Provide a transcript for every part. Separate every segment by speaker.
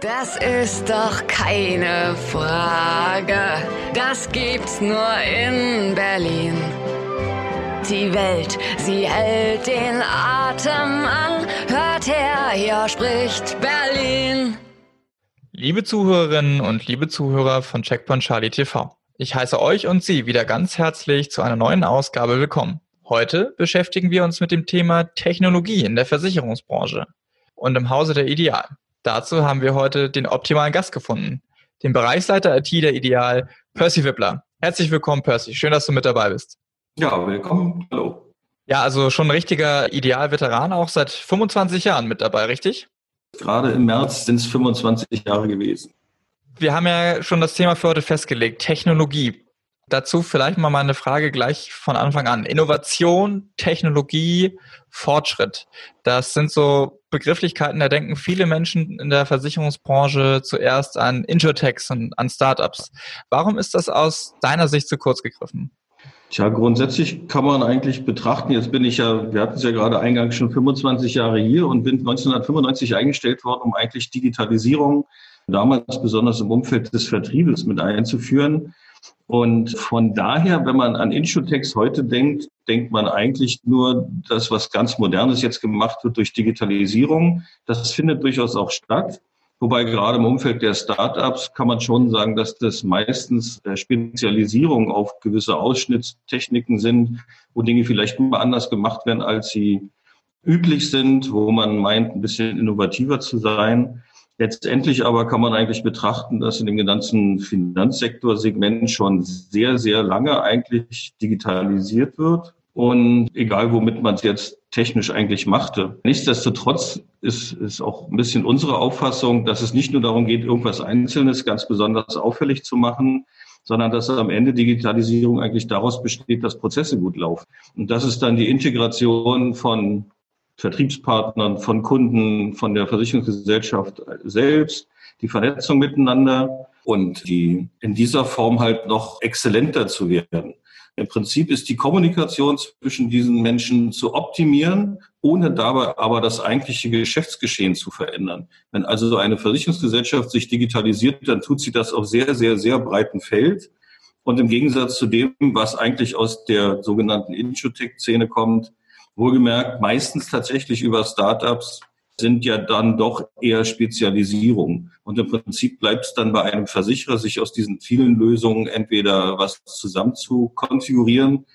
Speaker 1: Das ist doch keine Frage. Das gibt's nur in Berlin. Die Welt, sie hält den Atem an. Hört her, hier spricht Berlin.
Speaker 2: Liebe Zuhörerinnen und liebe Zuhörer von Checkpoint Charlie TV. Ich heiße euch und Sie wieder ganz herzlich zu einer neuen Ausgabe willkommen. Heute beschäftigen wir uns mit dem Thema Technologie in der Versicherungsbranche und im Hause der Ideal. Dazu haben wir heute den optimalen Gast gefunden, den Bereichsleiter IT der Ideal, Percy Wippler. Herzlich willkommen, Percy. Schön, dass du mit dabei bist.
Speaker 3: Ja, willkommen. Hallo.
Speaker 2: Ja, also schon ein richtiger Ideal-Veteran, auch seit 25 Jahren mit dabei, richtig?
Speaker 3: Gerade im März sind es 25 Jahre gewesen.
Speaker 2: Wir haben ja schon das Thema für heute festgelegt, Technologie. Dazu vielleicht mal meine Frage gleich von Anfang an. Innovation, Technologie, Fortschritt. Das sind so Begrifflichkeiten, da denken viele Menschen in der Versicherungsbranche zuerst an Insurtechs und an Startups. Warum ist das aus deiner Sicht zu kurz gegriffen?
Speaker 3: Tja, grundsätzlich kann man eigentlich betrachten, jetzt bin ich ja, wir hatten es ja gerade eingangs schon 25 Jahre hier und bin 1995 eingestellt worden, um eigentlich Digitalisierung, damals besonders im Umfeld des Vertriebes mit einzuführen. Und von daher, wenn man an Insurtechs heute denkt, denkt man eigentlich nur das, was ganz Modernes jetzt gemacht wird durch Digitalisierung. Das findet durchaus auch statt. Wobei gerade im Umfeld der Startups kann man schon sagen, dass das meistens äh, Spezialisierung auf gewisse Ausschnittstechniken sind, wo Dinge vielleicht mal anders gemacht werden, als sie üblich sind, wo man meint, ein bisschen innovativer zu sein. Letztendlich aber kann man eigentlich betrachten, dass in dem ganzen Finanzsektorsegment schon sehr, sehr lange eigentlich digitalisiert wird. Und egal, womit man es jetzt technisch eigentlich machte. Nichtsdestotrotz ist, ist auch ein bisschen unsere Auffassung, dass es nicht nur darum geht, irgendwas Einzelnes ganz besonders auffällig zu machen, sondern dass am Ende Digitalisierung eigentlich daraus besteht, dass Prozesse gut laufen. Und das ist dann die Integration von Vertriebspartnern, von Kunden, von der Versicherungsgesellschaft selbst, die Vernetzung miteinander und die in dieser Form halt noch exzellenter zu werden. Im Prinzip ist die Kommunikation zwischen diesen Menschen zu optimieren, ohne dabei aber das eigentliche Geschäftsgeschehen zu verändern. Wenn also eine Versicherungsgesellschaft sich digitalisiert, dann tut sie das auf sehr, sehr, sehr breiten Feld. Und im Gegensatz zu dem, was eigentlich aus der sogenannten Insurtech-Szene kommt, Wohlgemerkt, meistens tatsächlich über Startups sind ja dann doch eher Spezialisierung. Und im Prinzip bleibt es dann bei einem Versicherer, sich aus diesen vielen Lösungen entweder was zusammen zu konfigurieren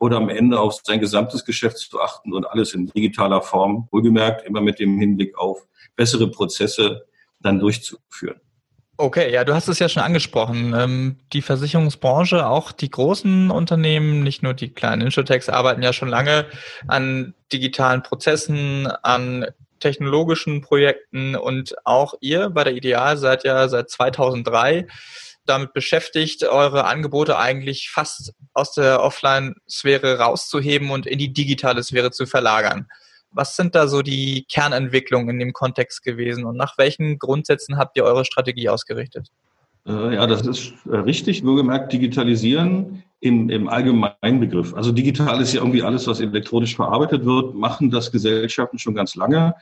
Speaker 3: oder am Ende auf sein gesamtes Geschäft zu achten und alles in digitaler Form, wohlgemerkt immer mit dem Hinblick auf bessere Prozesse dann durchzuführen.
Speaker 2: Okay, ja, du hast es ja schon angesprochen. Ähm, die Versicherungsbranche, auch die großen Unternehmen, nicht nur die kleinen Insurtechs, arbeiten ja schon lange an digitalen Prozessen, an technologischen Projekten und auch ihr bei der Ideal seid ja seit 2003 damit beschäftigt, eure Angebote eigentlich fast aus der Offline-Sphäre rauszuheben und in die digitale Sphäre zu verlagern. Was sind da so die Kernentwicklungen in dem Kontext gewesen und nach welchen Grundsätzen habt ihr eure Strategie ausgerichtet?
Speaker 3: Äh, ja, das ist äh, richtig. Nur gemerkt, digitalisieren im, im allgemeinen Begriff. Also digital ist ja irgendwie alles, was elektronisch verarbeitet wird, machen das Gesellschaften schon ganz lange.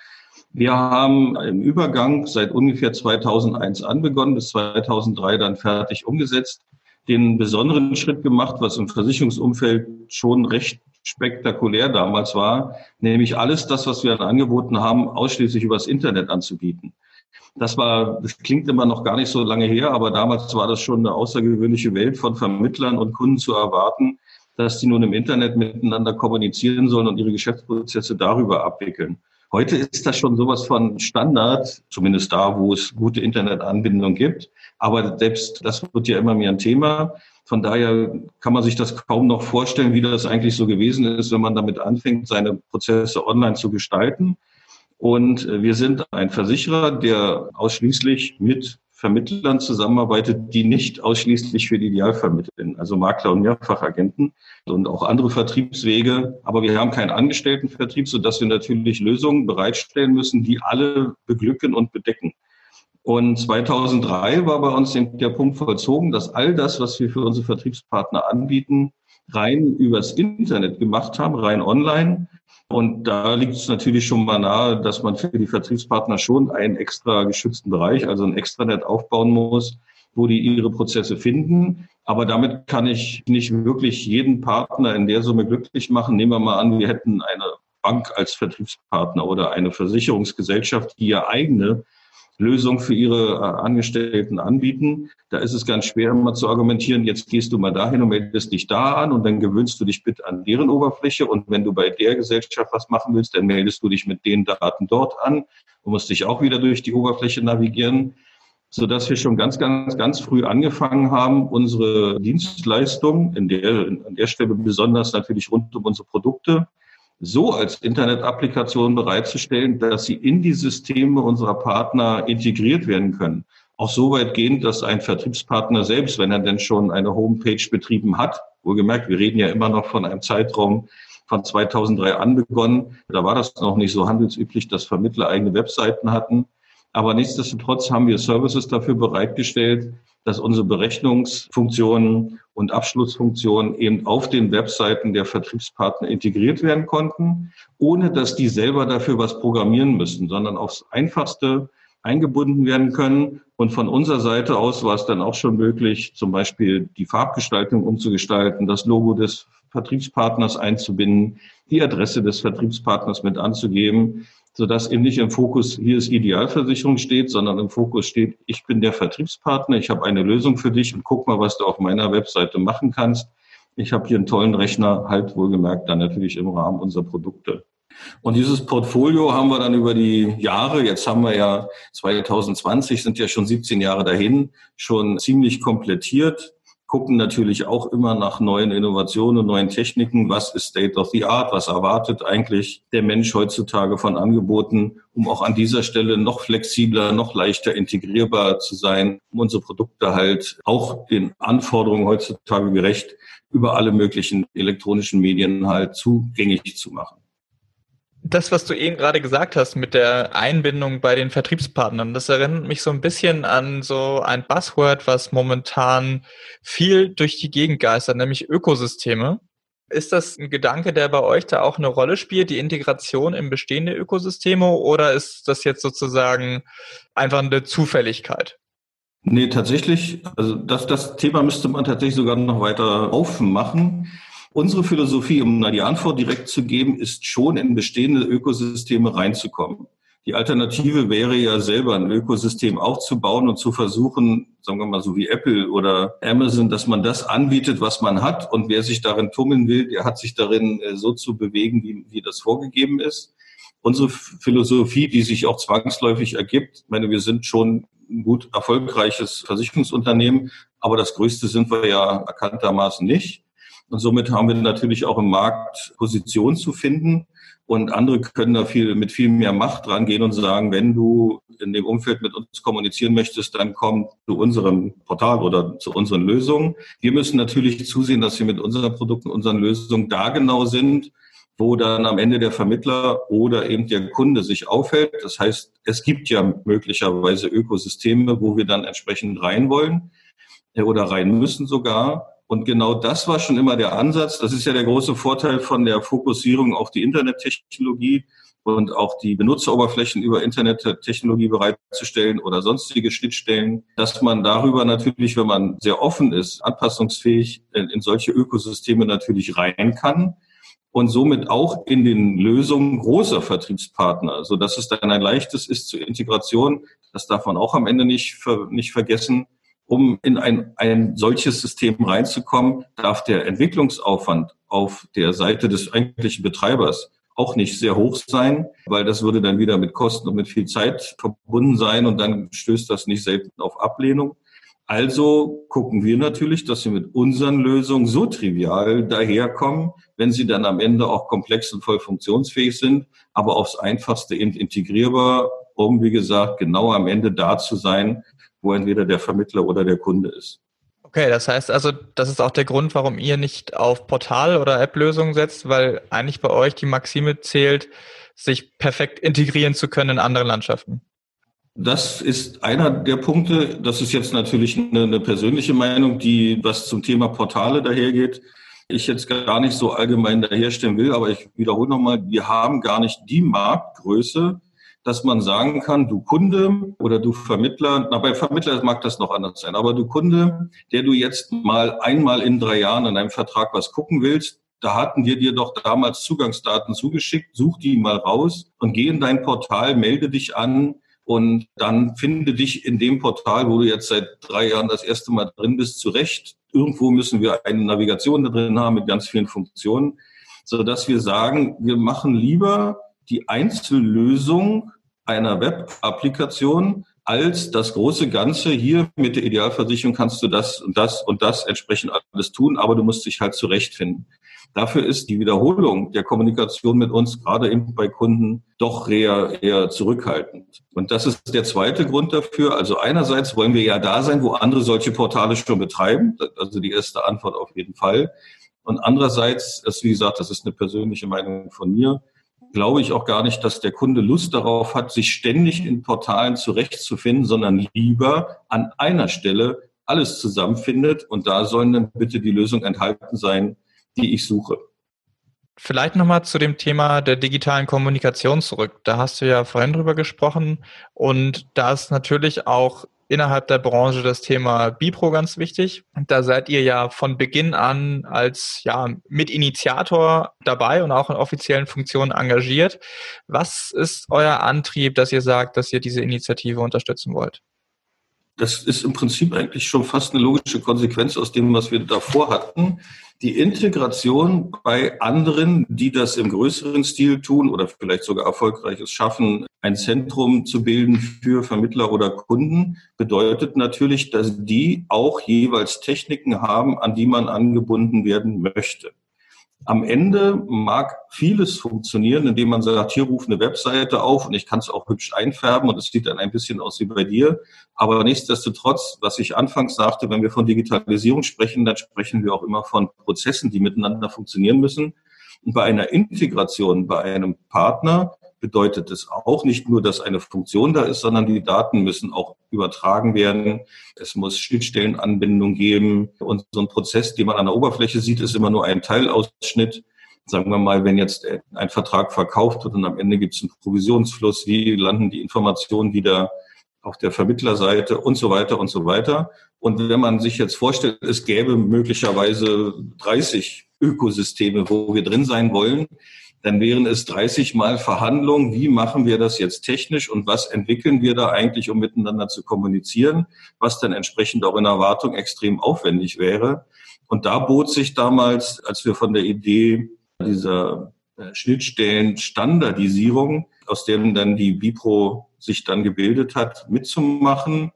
Speaker 3: Wir haben im Übergang seit ungefähr 2001 anbegonnen, bis 2003 dann fertig umgesetzt, den besonderen Schritt gemacht, was im Versicherungsumfeld schon recht spektakulär damals war, nämlich alles das, was wir an Angeboten haben, ausschließlich übers Internet anzubieten. Das war, das klingt immer noch gar nicht so lange her, aber damals war das schon eine außergewöhnliche Welt von Vermittlern und Kunden zu erwarten, dass die nun im Internet miteinander kommunizieren sollen und ihre Geschäftsprozesse darüber abwickeln. Heute ist das schon sowas von Standard, zumindest da, wo es gute Internetanbindung gibt. Aber selbst das wird ja immer mehr ein Thema. Von daher kann man sich das kaum noch vorstellen, wie das eigentlich so gewesen ist, wenn man damit anfängt, seine Prozesse online zu gestalten. Und äh, wir sind ein Versicherer, der ausschließlich mit Vermittlern zusammenarbeitet, die nicht ausschließlich für die Ideal vermitteln, also Makler und Mehrfachagenten und auch andere Vertriebswege. Aber wir haben keinen Angestelltenvertrieb, sodass wir natürlich Lösungen bereitstellen müssen, die alle beglücken und bedecken. Und 2003 war bei uns der Punkt vollzogen, dass all das, was wir für unsere Vertriebspartner anbieten, rein übers Internet gemacht haben, rein online. Und da liegt es natürlich schon mal nahe, dass man für die Vertriebspartner schon einen extra geschützten Bereich, also ein Extranet aufbauen muss, wo die ihre Prozesse finden. Aber damit kann ich nicht wirklich jeden Partner in der Summe glücklich machen. Nehmen wir mal an, wir hätten eine Bank als Vertriebspartner oder eine Versicherungsgesellschaft, die ja eigene Lösung für ihre äh, Angestellten anbieten. Da ist es ganz schwer, immer zu argumentieren, jetzt gehst du mal dahin und meldest dich da an und dann gewöhnst du dich bitte an deren Oberfläche. Und wenn du bei der Gesellschaft was machen willst, dann meldest du dich mit den Daten dort an und musst dich auch wieder durch die Oberfläche navigieren so dass wir schon ganz, ganz, ganz früh angefangen haben, unsere Dienstleistung, in der, an der Stelle besonders natürlich rund um unsere Produkte, so als Internet-Applikation bereitzustellen, dass sie in die Systeme unserer Partner integriert werden können. Auch so weit gehen, dass ein Vertriebspartner selbst, wenn er denn schon eine Homepage betrieben hat, wohlgemerkt, wir reden ja immer noch von einem Zeitraum von 2003 an begonnen, da war das noch nicht so handelsüblich, dass Vermittler eigene Webseiten hatten. Aber nichtsdestotrotz haben wir Services dafür bereitgestellt, dass unsere Berechnungsfunktionen und Abschlussfunktionen eben auf den Webseiten der Vertriebspartner integriert werden konnten, ohne dass die selber dafür was programmieren müssen, sondern aufs einfachste eingebunden werden können. Und von unserer Seite aus war es dann auch schon möglich, zum Beispiel die Farbgestaltung umzugestalten, das Logo des Vertriebspartners einzubinden, die Adresse des Vertriebspartners mit anzugeben sodass eben nicht im Fokus hier ist Idealversicherung steht, sondern im Fokus steht, ich bin der Vertriebspartner, ich habe eine Lösung für dich und guck mal, was du auf meiner Webseite machen kannst. Ich habe hier einen tollen Rechner, halt wohlgemerkt dann natürlich im Rahmen unserer Produkte. Und dieses Portfolio haben wir dann über die Jahre, jetzt haben wir ja 2020, sind ja schon 17 Jahre dahin, schon ziemlich komplettiert gucken natürlich auch immer nach neuen Innovationen, neuen Techniken. Was ist State of the Art? Was erwartet eigentlich der Mensch heutzutage von Angeboten, um auch an dieser Stelle noch flexibler, noch leichter integrierbar zu sein, um unsere Produkte halt auch den Anforderungen heutzutage gerecht über alle möglichen elektronischen Medien halt zugänglich zu machen
Speaker 2: das, was du eben gerade gesagt hast mit der Einbindung bei den Vertriebspartnern, das erinnert mich so ein bisschen an so ein Buzzword, was momentan viel durch die Gegend geistert, nämlich Ökosysteme. Ist das ein Gedanke, der bei euch da auch eine Rolle spielt, die Integration in bestehende Ökosysteme, oder ist das jetzt sozusagen einfach eine Zufälligkeit?
Speaker 3: Nee, tatsächlich, also das, das Thema müsste man tatsächlich sogar noch weiter aufmachen. Unsere Philosophie, um da die Antwort direkt zu geben, ist schon in bestehende Ökosysteme reinzukommen. Die Alternative wäre ja selber ein Ökosystem aufzubauen und zu versuchen, sagen wir mal so wie Apple oder Amazon, dass man das anbietet, was man hat. Und wer sich darin tummeln will, der hat sich darin äh, so zu bewegen, wie, wie das vorgegeben ist. Unsere Philosophie, die sich auch zwangsläufig ergibt, ich meine, wir sind schon ein gut erfolgreiches Versicherungsunternehmen, aber das Größte sind wir ja erkanntermaßen nicht. Und somit haben wir natürlich auch im Markt Position zu finden. Und andere können da viel, mit viel mehr Macht rangehen und sagen, wenn du in dem Umfeld mit uns kommunizieren möchtest, dann komm zu unserem Portal oder zu unseren Lösungen. Wir müssen natürlich zusehen, dass wir mit unseren Produkten, unseren Lösungen da genau sind, wo dann am Ende der Vermittler oder eben der Kunde sich aufhält. Das heißt, es gibt ja möglicherweise Ökosysteme, wo wir dann entsprechend rein wollen äh, oder rein müssen sogar. Und genau das war schon immer der Ansatz. Das ist ja der große Vorteil von der Fokussierung auf die Internettechnologie und auch die Benutzeroberflächen über Internettechnologie bereitzustellen oder sonstige Schnittstellen, dass man darüber natürlich, wenn man sehr offen ist, anpassungsfähig in, solche Ökosysteme natürlich rein kann und somit auch in den Lösungen großer Vertriebspartner, so dass es dann ein leichtes ist zur Integration. Das darf man auch am Ende nicht, nicht vergessen um in ein, ein solches System reinzukommen, darf der Entwicklungsaufwand auf der Seite des eigentlichen Betreibers auch nicht sehr hoch sein, weil das würde dann wieder mit Kosten und mit viel Zeit verbunden sein und dann stößt das nicht selten auf Ablehnung. Also gucken wir natürlich, dass wir mit unseren Lösungen so trivial daherkommen, wenn sie dann am Ende auch komplex und voll funktionsfähig sind, aber aufs einfachste integrierbar, um, wie gesagt, genau am Ende da zu sein, wo entweder der Vermittler oder der Kunde ist.
Speaker 2: Okay, das heißt also, das ist auch der Grund, warum ihr nicht auf Portal- oder App-Lösungen setzt, weil eigentlich bei euch die Maxime zählt, sich perfekt integrieren zu können in andere Landschaften.
Speaker 3: Das ist einer der Punkte. Das ist jetzt natürlich eine, eine persönliche Meinung, die was zum Thema Portale dahergeht. ich jetzt gar nicht so allgemein daherstellen will, aber ich wiederhole nochmal, wir haben gar nicht die Marktgröße, dass man sagen kann, du Kunde oder du Vermittler, na bei Vermittler mag das noch anders sein, aber du Kunde, der du jetzt mal einmal in drei Jahren an einem Vertrag was gucken willst, da hatten wir dir doch damals Zugangsdaten zugeschickt, such die mal raus und geh in dein Portal, melde dich an und dann finde dich in dem Portal, wo du jetzt seit drei Jahren das erste Mal drin bist, zurecht. Irgendwo müssen wir eine Navigation da drin haben mit ganz vielen Funktionen, so dass wir sagen, wir machen lieber die Einzellösung einer Web-Applikation als das große Ganze hier mit der Idealversicherung kannst du das und das und das entsprechend alles tun, aber du musst dich halt zurechtfinden. Dafür ist die Wiederholung der Kommunikation mit uns gerade eben bei Kunden doch eher, eher zurückhaltend. Und das ist der zweite Grund dafür. Also einerseits wollen wir ja da sein, wo andere solche Portale schon betreiben. Also die erste Antwort auf jeden Fall. Und andererseits, ist, wie gesagt, das ist eine persönliche Meinung von mir, glaube ich auch gar nicht, dass der Kunde Lust darauf hat, sich ständig in Portalen zurechtzufinden, sondern lieber an einer Stelle alles zusammenfindet. Und da sollen dann bitte die Lösungen enthalten sein, die ich suche.
Speaker 2: Vielleicht nochmal zu dem Thema der digitalen Kommunikation zurück. Da hast du ja vorhin drüber gesprochen und da ist natürlich auch innerhalb der Branche das Thema Bipro ganz wichtig. Da seid ihr ja von Beginn an als ja, Mitinitiator dabei und auch in offiziellen Funktionen engagiert. Was ist euer Antrieb, dass ihr sagt, dass ihr diese Initiative unterstützen wollt?
Speaker 3: Das ist im Prinzip eigentlich schon fast eine logische Konsequenz aus dem, was wir davor hatten die Integration bei anderen, die das im größeren Stil tun oder vielleicht sogar erfolgreiches schaffen, ein Zentrum zu bilden für Vermittler oder Kunden, bedeutet natürlich, dass die auch jeweils Techniken haben, an die man angebunden werden möchte. Am Ende mag vieles funktionieren, indem man sagt, hier ruft eine Webseite auf und ich kann es auch hübsch einfärben und es sieht dann ein bisschen aus wie bei dir. Aber nichtsdestotrotz, was ich anfangs sagte, wenn wir von Digitalisierung sprechen, dann sprechen wir auch immer von Prozessen, die miteinander funktionieren müssen. Und bei einer Integration, bei einem Partner bedeutet es auch nicht nur, dass eine Funktion da ist, sondern die Daten müssen auch übertragen werden. Es muss Schnittstellenanbindung geben. Und so ein Prozess, den man an der Oberfläche sieht, ist immer nur ein Teilausschnitt. Sagen wir mal, wenn jetzt ein Vertrag verkauft wird und am Ende gibt es einen Provisionsfluss, wie landen die Informationen wieder auf der Vermittlerseite und so weiter und so weiter. Und wenn man sich jetzt vorstellt, es gäbe möglicherweise 30 Ökosysteme, wo wir drin sein wollen, dann wären es 30 Mal Verhandlungen. Wie machen wir das jetzt technisch und was entwickeln wir da eigentlich, um miteinander zu kommunizieren, was dann entsprechend auch in Erwartung extrem aufwendig wäre. Und da bot sich damals, als wir von der Idee dieser äh, Schnittstellen Standardisierung, aus dem dann die Bipro sich dann gebildet hat, mitzumachen,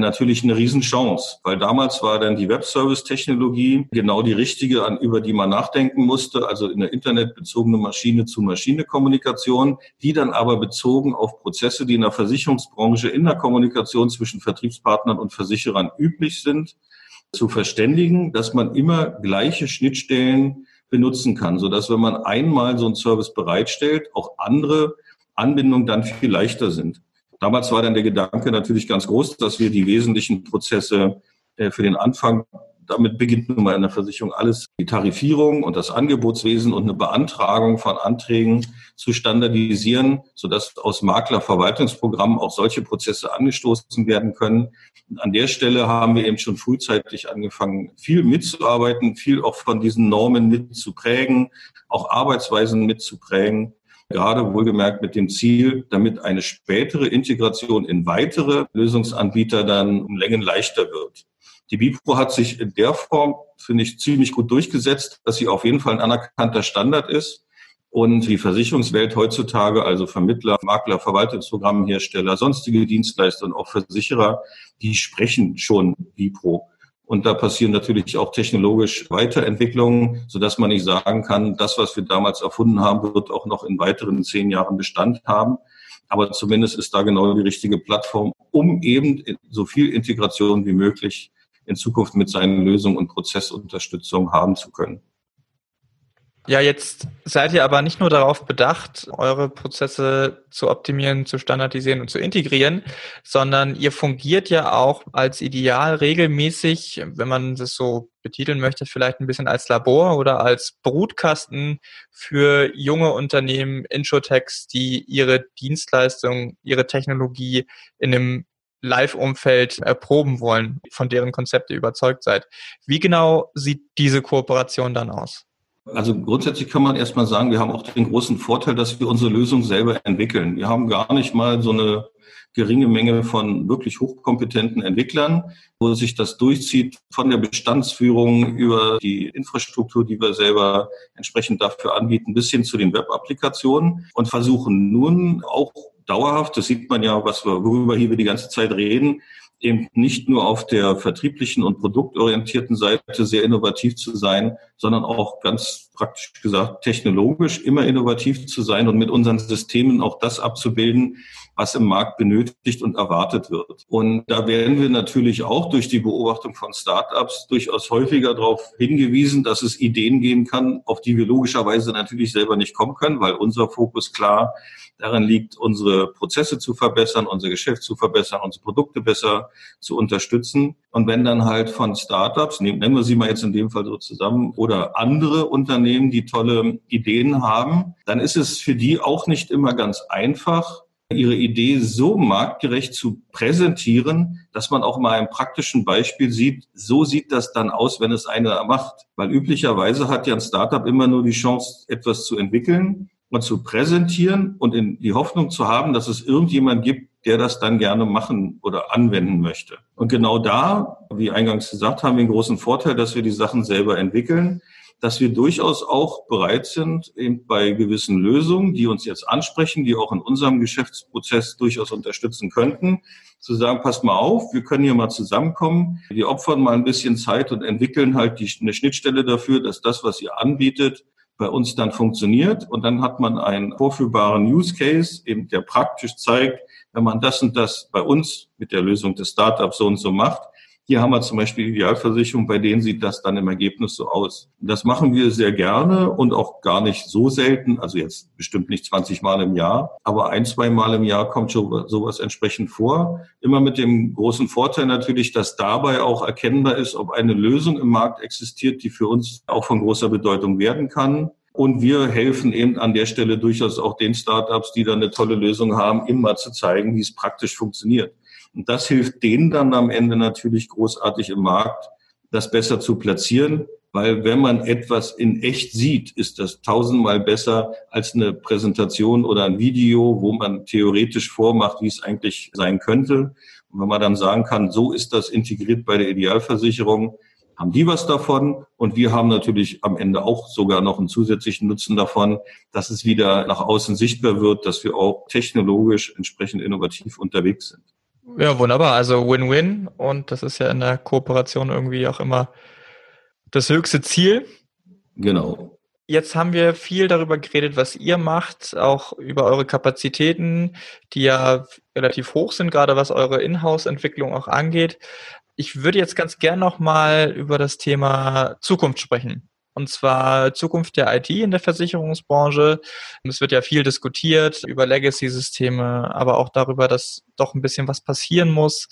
Speaker 3: natürlich eine Riesenchance, weil damals war dann die Web-Service-Technologie genau die richtige, an, über die man nachdenken musste, also in der internetbezogene Maschine-zu-Maschine-Kommunikation, die dann aber bezogen auf Prozesse, die in der Versicherungsbranche in der Kommunikation zwischen Vertriebspartnern und Versicherern üblich sind, zu verständigen, dass man immer gleiche Schnittstellen benutzen kann, so dass wenn man einmal so einen Service bereitstellt, auch andere Anbindungen dann viel leichter sind. Damals war dann der Gedanke natürlich ganz groß, dass wir die wesentlichen Prozesse äh, für den Anfang, damit beginnt nun mal in der Versicherung alles, die Tarifierung und das Angebotswesen und eine Beantragung von Anträgen zu standardisieren, sodass aus Maklerverwaltungsprogrammen auch solche Prozesse angestoßen werden können. An der Stelle haben wir eben schon frühzeitig angefangen, viel mitzuarbeiten, viel auch von diesen Normen mitzuprägen, auch Arbeitsweisen mitzuprägen gerade wohlgemerkt mit dem Ziel, damit eine spätere Integration in weitere Lösungsanbieter dann um Längen leichter wird. Die Bipro hat sich in der Form, finde ich, ziemlich gut durchgesetzt, dass sie auf jeden Fall ein anerkannter Standard ist. Und die Versicherungswelt heutzutage, also Vermittler, Makler, Verwaltungsprogrammhersteller, sonstige Dienstleister und auch Versicherer, die sprechen schon Bipro. Und da passieren natürlich auch technologisch Weiterentwicklungen, sodass man nicht sagen kann, das, was wir damals erfunden haben, wird auch noch in weiteren zehn Jahren Bestand haben. Aber zumindest ist da genau die richtige Plattform, um eben so viel Integration wie möglich in Zukunft mit seinen Lösungen und Prozessunterstützung haben zu können.
Speaker 2: Ja, jetzt seid ihr aber nicht nur darauf bedacht, eure Prozesse zu optimieren, zu standardisieren und zu integrieren, sondern ihr fungiert ja auch als Ideal regelmäßig, wenn man das so betiteln möchte, vielleicht ein bisschen als Labor oder als Brutkasten für junge Unternehmen, Introtechs, die ihre Dienstleistung, ihre Technologie in einem Live-Umfeld erproben wollen, von deren Konzepte überzeugt seid. Wie genau sieht diese Kooperation dann aus?
Speaker 3: Also grundsätzlich kann man erstmal sagen, wir haben auch den großen Vorteil, dass wir unsere Lösung selber entwickeln. Wir haben gar nicht mal so eine geringe Menge von wirklich hochkompetenten Entwicklern, wo sich das durchzieht von der Bestandsführung über die Infrastruktur, die wir selber entsprechend dafür anbieten, bis hin zu den Web-Applikationen und versuchen nun auch dauerhaft, das sieht man ja, was wir, worüber hier wir die ganze Zeit reden, eben nicht nur auf der vertrieblichen und produktorientierten Seite sehr innovativ zu sein, sondern auch ganz praktisch gesagt technologisch immer innovativ zu sein und mit unseren Systemen auch das abzubilden, was im Markt benötigt und erwartet wird. Und da werden wir natürlich auch durch die Beobachtung von Startups durchaus häufiger darauf hingewiesen, dass es Ideen geben kann, auf die wir logischerweise natürlich selber nicht kommen können, weil unser Fokus klar darin liegt, unsere Prozesse zu verbessern, unser Geschäft zu verbessern, unsere Produkte besser zu unterstützen. Und wenn dann halt von Startups, nennen wir sie mal jetzt in dem Fall so zusammen, oder andere Unternehmen, die tolle Ideen haben, dann ist es für die auch nicht immer ganz einfach, ihre Idee so marktgerecht zu präsentieren, dass man auch mal ein praktischen Beispiel sieht, so sieht das dann aus, wenn es einer macht. Weil üblicherweise hat ja ein Startup immer nur die Chance, etwas zu entwickeln und zu präsentieren und in die Hoffnung zu haben, dass es irgendjemand gibt, der das dann gerne machen oder anwenden möchte. Und genau da, wie eingangs gesagt, haben wir einen großen Vorteil, dass wir die Sachen selber entwickeln dass wir durchaus auch bereit sind, eben bei gewissen Lösungen, die uns jetzt ansprechen, die auch in unserem Geschäftsprozess durchaus unterstützen könnten, zu sagen, passt mal auf, wir können hier mal zusammenkommen, wir opfern mal ein bisschen Zeit und entwickeln halt die, eine Schnittstelle dafür, dass das, was ihr anbietet, bei uns dann funktioniert. Und dann hat man einen vorführbaren Use Case, eben der praktisch zeigt, wenn man das und das bei uns mit der Lösung des Startups so und so macht, hier haben wir zum Beispiel Idealversicherung, bei denen sieht das dann im Ergebnis so aus. Das machen wir sehr gerne und auch gar nicht so selten, also jetzt bestimmt nicht 20 Mal im Jahr, aber ein, zwei Mal im Jahr kommt schon sowas entsprechend vor. Immer mit dem großen Vorteil natürlich, dass dabei auch erkennbar ist, ob eine Lösung im Markt existiert, die für uns auch von großer Bedeutung werden kann. Und wir helfen eben an der Stelle durchaus auch den Startups, die da eine tolle Lösung haben, immer zu zeigen, wie es praktisch funktioniert. Und das hilft denen dann am Ende natürlich großartig im Markt, das besser zu platzieren, weil wenn man etwas in echt sieht, ist das tausendmal besser als eine Präsentation oder ein Video, wo man theoretisch vormacht, wie es eigentlich sein könnte. Und wenn man dann sagen kann, so ist das integriert bei der Idealversicherung, haben die was davon und wir haben natürlich am Ende auch sogar noch einen zusätzlichen Nutzen davon, dass es wieder nach außen sichtbar wird, dass wir auch technologisch entsprechend innovativ unterwegs sind.
Speaker 2: Ja, wunderbar. Also Win-Win und das ist ja in der Kooperation irgendwie auch immer das höchste Ziel.
Speaker 3: Genau.
Speaker 2: Jetzt haben wir viel darüber geredet, was ihr macht, auch über eure Kapazitäten, die ja relativ hoch sind, gerade was eure Inhouse-Entwicklung auch angeht. Ich würde jetzt ganz gern nochmal über das Thema Zukunft sprechen und zwar Zukunft der IT in der Versicherungsbranche. Es wird ja viel diskutiert über Legacy-Systeme, aber auch darüber, dass doch ein bisschen was passieren muss.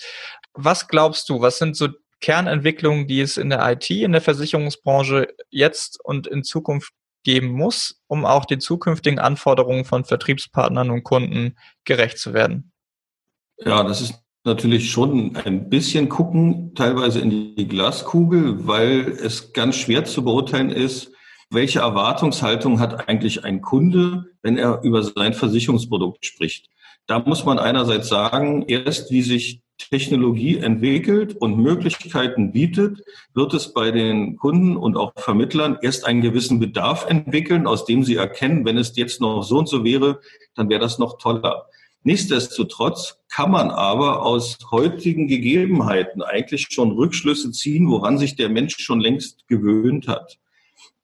Speaker 2: Was glaubst du, was sind so Kernentwicklungen, die es in der IT, in der Versicherungsbranche jetzt und in Zukunft geben muss, um auch den zukünftigen Anforderungen von Vertriebspartnern und Kunden gerecht zu werden?
Speaker 3: Ja, das ist natürlich schon ein bisschen gucken, teilweise in die Glaskugel, weil es ganz schwer zu beurteilen ist, welche Erwartungshaltung hat eigentlich ein Kunde, wenn er über sein Versicherungsprodukt spricht. Da muss man einerseits sagen, erst wie sich Technologie entwickelt und Möglichkeiten bietet, wird es bei den Kunden und auch Vermittlern erst einen gewissen Bedarf entwickeln, aus dem sie erkennen, wenn es jetzt noch so und so wäre, dann wäre das noch toller. Nichtsdestotrotz kann man aber aus heutigen Gegebenheiten eigentlich schon Rückschlüsse ziehen, woran sich der Mensch schon längst gewöhnt hat.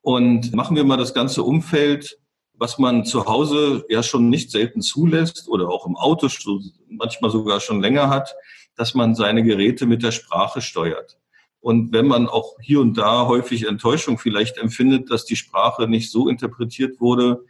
Speaker 3: Und machen wir mal das ganze Umfeld, was man zu Hause ja schon nicht selten zulässt oder auch im Auto manchmal sogar schon länger hat, dass man seine Geräte mit der Sprache steuert. Und wenn man auch hier und da häufig Enttäuschung vielleicht empfindet, dass die Sprache nicht so interpretiert wurde,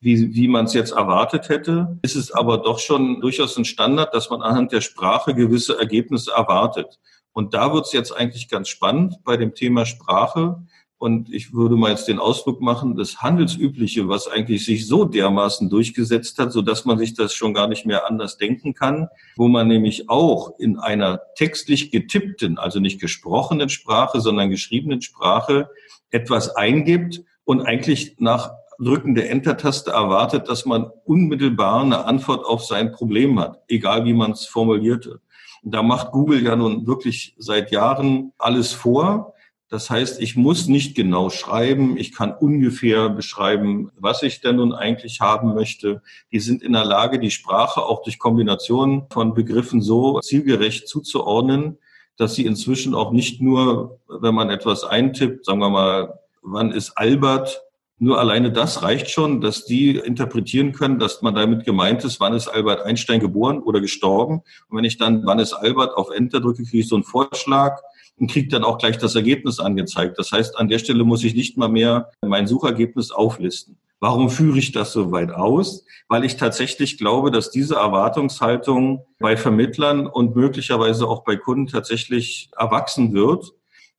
Speaker 3: wie, wie man es jetzt erwartet hätte. Ist es aber doch schon durchaus ein Standard, dass man anhand der Sprache gewisse Ergebnisse erwartet. Und da wird es jetzt eigentlich ganz spannend bei dem Thema Sprache. Und ich würde mal jetzt den Ausdruck machen, das Handelsübliche, was eigentlich sich so dermaßen durchgesetzt hat, so dass man sich das schon gar nicht mehr anders denken kann, wo man nämlich auch in einer textlich getippten, also nicht gesprochenen Sprache, sondern geschriebenen Sprache etwas eingibt und eigentlich nach Drücken der Enter-Taste erwartet, dass man unmittelbar eine Antwort auf sein Problem hat, egal wie man es formulierte. Da macht Google ja nun wirklich seit Jahren alles vor. Das heißt, ich muss nicht genau schreiben, ich kann ungefähr beschreiben, was ich denn nun eigentlich haben möchte. Die sind in der Lage, die Sprache auch durch Kombinationen von Begriffen so zielgerecht zuzuordnen, dass sie inzwischen auch nicht nur, wenn man etwas eintippt, sagen wir mal, wann ist Albert, nur alleine das reicht schon, dass die interpretieren können, dass man damit gemeint ist, wann ist Albert Einstein geboren oder gestorben. Und wenn ich dann, wann ist Albert auf Enter drücke, kriege ich so einen Vorschlag und kriege dann auch gleich das Ergebnis angezeigt. Das heißt, an der Stelle muss ich nicht mal mehr mein Suchergebnis auflisten. Warum führe ich das so weit aus? Weil ich tatsächlich glaube, dass diese Erwartungshaltung bei Vermittlern und möglicherweise auch bei Kunden tatsächlich erwachsen wird.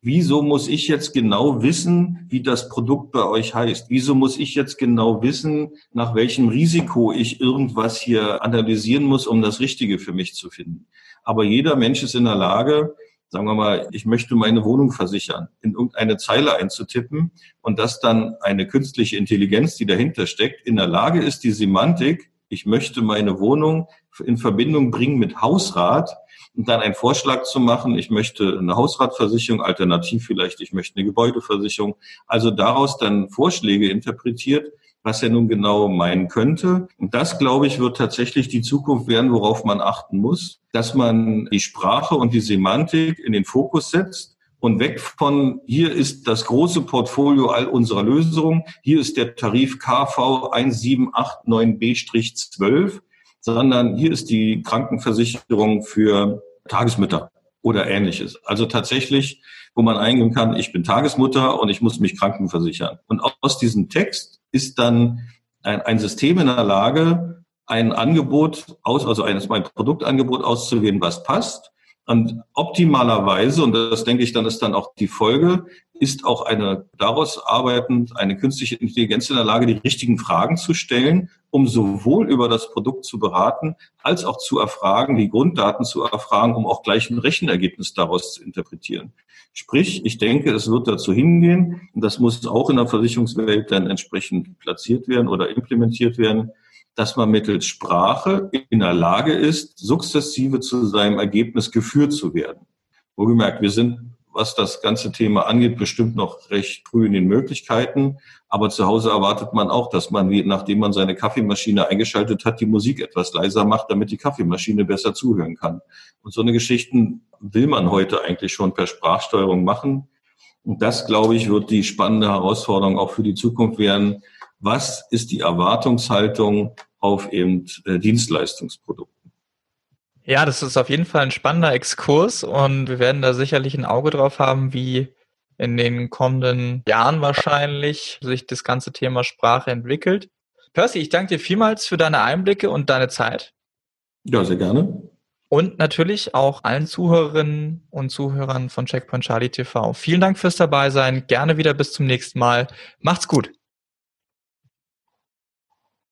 Speaker 3: Wieso muss ich jetzt genau wissen, wie das Produkt bei euch heißt? Wieso muss ich jetzt genau wissen, nach welchem Risiko ich irgendwas hier analysieren muss, um das Richtige für mich zu finden? Aber jeder Mensch ist in der Lage, sagen wir mal, ich möchte meine Wohnung versichern, in irgendeine Zeile einzutippen und dass dann eine künstliche Intelligenz, die dahinter steckt, in der Lage ist, die Semantik, ich möchte meine Wohnung in Verbindung bringen mit Hausrat und dann einen Vorschlag zu machen, ich möchte eine Hausratversicherung, alternativ vielleicht, ich möchte eine Gebäudeversicherung. Also daraus dann Vorschläge interpretiert, was er nun genau meinen könnte. Und das, glaube ich, wird tatsächlich die Zukunft werden, worauf man achten muss, dass man die Sprache und die Semantik in den Fokus setzt und weg von, hier ist das große Portfolio all unserer Lösungen, hier ist der Tarif KV 1789B-12, sondern hier ist die Krankenversicherung für Tagesmütter oder ähnliches. Also tatsächlich, wo man eingehen kann, ich bin Tagesmutter und ich muss mich krankenversichern. Und aus diesem Text ist dann ein, ein System in der Lage, ein Angebot aus, also ein, ein Produktangebot auszuwählen, was passt. Und optimalerweise, und das denke ich dann ist dann auch die Folge, ist auch eine daraus arbeitend eine künstliche Intelligenz in der Lage, die richtigen Fragen zu stellen, um sowohl über das Produkt zu beraten, als auch zu erfragen, die Grunddaten zu erfragen, um auch gleich ein Rechenergebnis daraus zu interpretieren. Sprich, ich denke, es wird dazu hingehen, und das muss auch in der Versicherungswelt dann entsprechend platziert werden oder implementiert werden, dass man mittels Sprache in der Lage ist, sukzessive zu seinem Ergebnis geführt zu werden. Wohlgemerkt, wir sind, was das ganze Thema angeht, bestimmt noch recht früh in den Möglichkeiten. Aber zu Hause erwartet man auch, dass man, nachdem man seine Kaffeemaschine eingeschaltet hat, die Musik etwas leiser macht, damit die Kaffeemaschine besser zuhören kann. Und so eine Geschichten will man heute eigentlich schon per Sprachsteuerung machen. Und das, glaube ich, wird die spannende Herausforderung auch für die Zukunft werden. Was ist die Erwartungshaltung auf eben äh, Dienstleistungsprodukten?
Speaker 2: Ja, das ist auf jeden Fall ein spannender Exkurs und wir werden da sicherlich ein Auge drauf haben, wie in den kommenden Jahren wahrscheinlich sich das ganze Thema Sprache entwickelt. Percy, ich danke dir vielmals für deine Einblicke und deine Zeit.
Speaker 3: Ja, sehr gerne.
Speaker 2: Und natürlich auch allen Zuhörerinnen und Zuhörern von Checkpoint Charlie TV. Vielen Dank fürs Dabeisein. Gerne wieder bis zum nächsten Mal. Macht's gut.